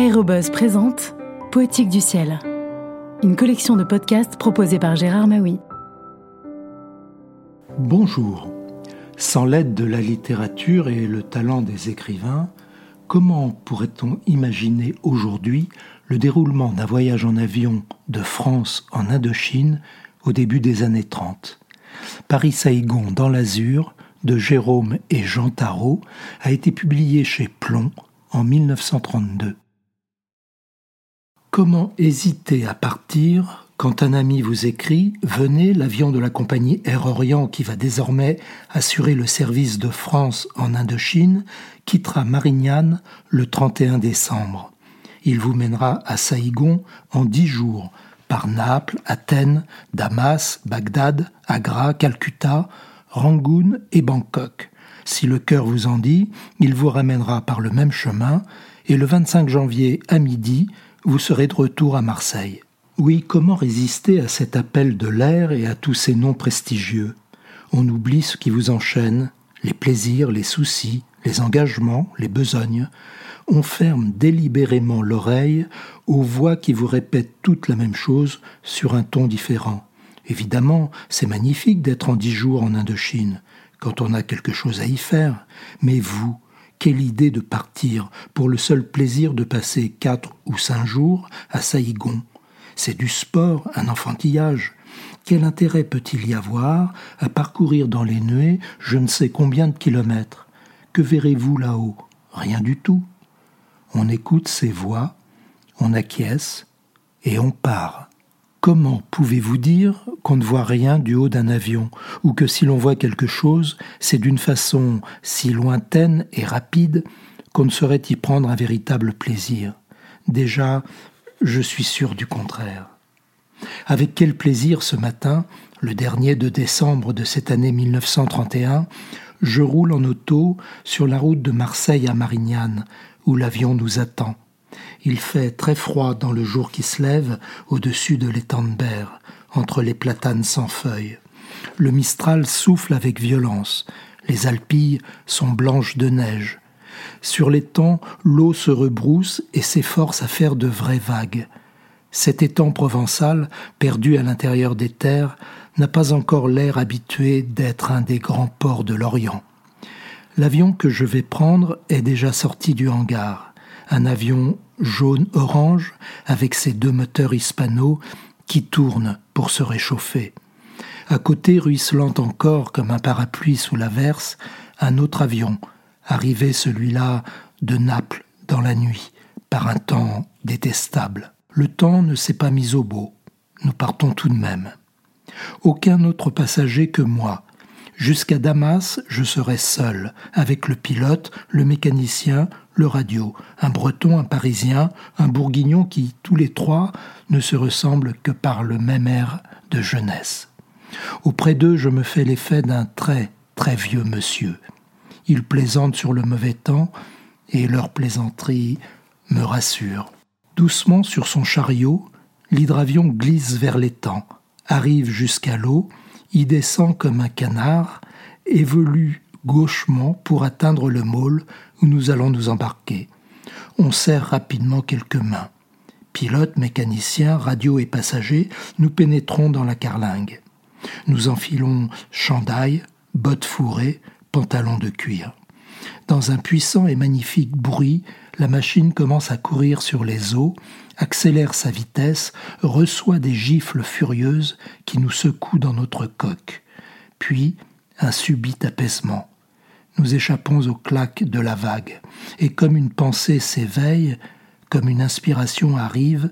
Aérobuzz présente Poétique du ciel, une collection de podcasts proposée par Gérard Maui. Bonjour. Sans l'aide de la littérature et le talent des écrivains, comment pourrait-on imaginer aujourd'hui le déroulement d'un voyage en avion de France en Indochine au début des années 30 Paris-Saïgon dans l'Azur de Jérôme et Jean Tarot a été publié chez Plomb en 1932. Comment hésiter à partir quand un ami vous écrit Venez, l'avion de la compagnie Air Orient qui va désormais assurer le service de France en Indochine quittera Marignane le 31 décembre. Il vous mènera à Saïgon en dix jours, par Naples, Athènes, Damas, Bagdad, Agra, Calcutta, Rangoon et Bangkok. Si le cœur vous en dit, il vous ramènera par le même chemin, et le 25 janvier à midi, vous serez de retour à Marseille. Oui, comment résister à cet appel de l'air et à tous ces noms prestigieux? On oublie ce qui vous enchaîne, les plaisirs, les soucis, les engagements, les besognes. On ferme délibérément l'oreille aux voix qui vous répètent toutes la même chose sur un ton différent. Évidemment, c'est magnifique d'être en dix jours en Indochine, quand on a quelque chose à y faire, mais vous, quelle idée de partir pour le seul plaisir de passer quatre ou cinq jours à Saïgon. C'est du sport, un enfantillage. Quel intérêt peut-il y avoir à parcourir dans les nuées je ne sais combien de kilomètres? Que verrez-vous là-haut? Rien du tout. On écoute ces voix, on acquiesce et on part. Comment pouvez-vous dire qu'on ne voit rien du haut d'un avion, ou que si l'on voit quelque chose, c'est d'une façon si lointaine et rapide qu'on ne saurait y prendre un véritable plaisir? Déjà, je suis sûr du contraire. Avec quel plaisir ce matin, le dernier de décembre de cette année 1931, je roule en auto sur la route de Marseille à Marignane, où l'avion nous attend. Il fait très froid dans le jour qui se lève au-dessus de l'étang de Berre, entre les platanes sans feuilles. Le Mistral souffle avec violence. Les Alpilles sont blanches de neige. Sur l'étang, l'eau se rebrousse et s'efforce à faire de vraies vagues. Cet étang provençal, perdu à l'intérieur des terres, n'a pas encore l'air habitué d'être un des grands ports de l'Orient. L'avion que je vais prendre est déjà sorti du hangar un avion jaune-orange avec ses deux moteurs hispano qui tournent pour se réchauffer. À côté, ruisselant encore comme un parapluie sous l'averse, un autre avion, arrivé celui-là de Naples dans la nuit, par un temps détestable. Le temps ne s'est pas mis au beau. Nous partons tout de même. Aucun autre passager que moi. Jusqu'à Damas, je serai seul, avec le pilote, le mécanicien, radio, un breton, un parisien, un bourguignon qui, tous les trois, ne se ressemblent que par le même air de jeunesse. Auprès d'eux, je me fais l'effet d'un très, très vieux monsieur. Ils plaisantent sur le mauvais temps, et leur plaisanterie me rassure. Doucement sur son chariot, l'hydravion glisse vers l'étang, arrive jusqu'à l'eau, y descend comme un canard, évolue gauchement pour atteindre le môle où nous allons nous embarquer. On serre rapidement quelques mains. Pilote, mécanicien, radio et passagers, nous pénétrons dans la carlingue. Nous enfilons chandail, bottes fourrées, pantalons de cuir. Dans un puissant et magnifique bruit, la machine commence à courir sur les eaux, accélère sa vitesse, reçoit des gifles furieuses qui nous secouent dans notre coque. Puis, un subit apaisement nous échappons aux claques de la vague, et comme une pensée s'éveille, comme une inspiration arrive,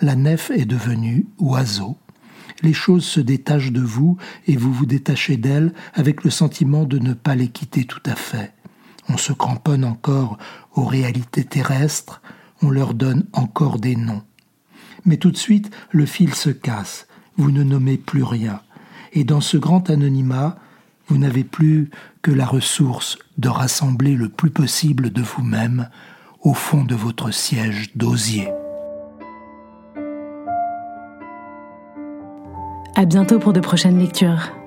la nef est devenue oiseau. Les choses se détachent de vous et vous vous détachez d'elles avec le sentiment de ne pas les quitter tout à fait. On se cramponne encore aux réalités terrestres, on leur donne encore des noms. Mais tout de suite, le fil se casse, vous ne nommez plus rien. Et dans ce grand anonymat, vous n'avez plus que la ressource de rassembler le plus possible de vous-même au fond de votre siège d'osier. À bientôt pour de prochaines lectures.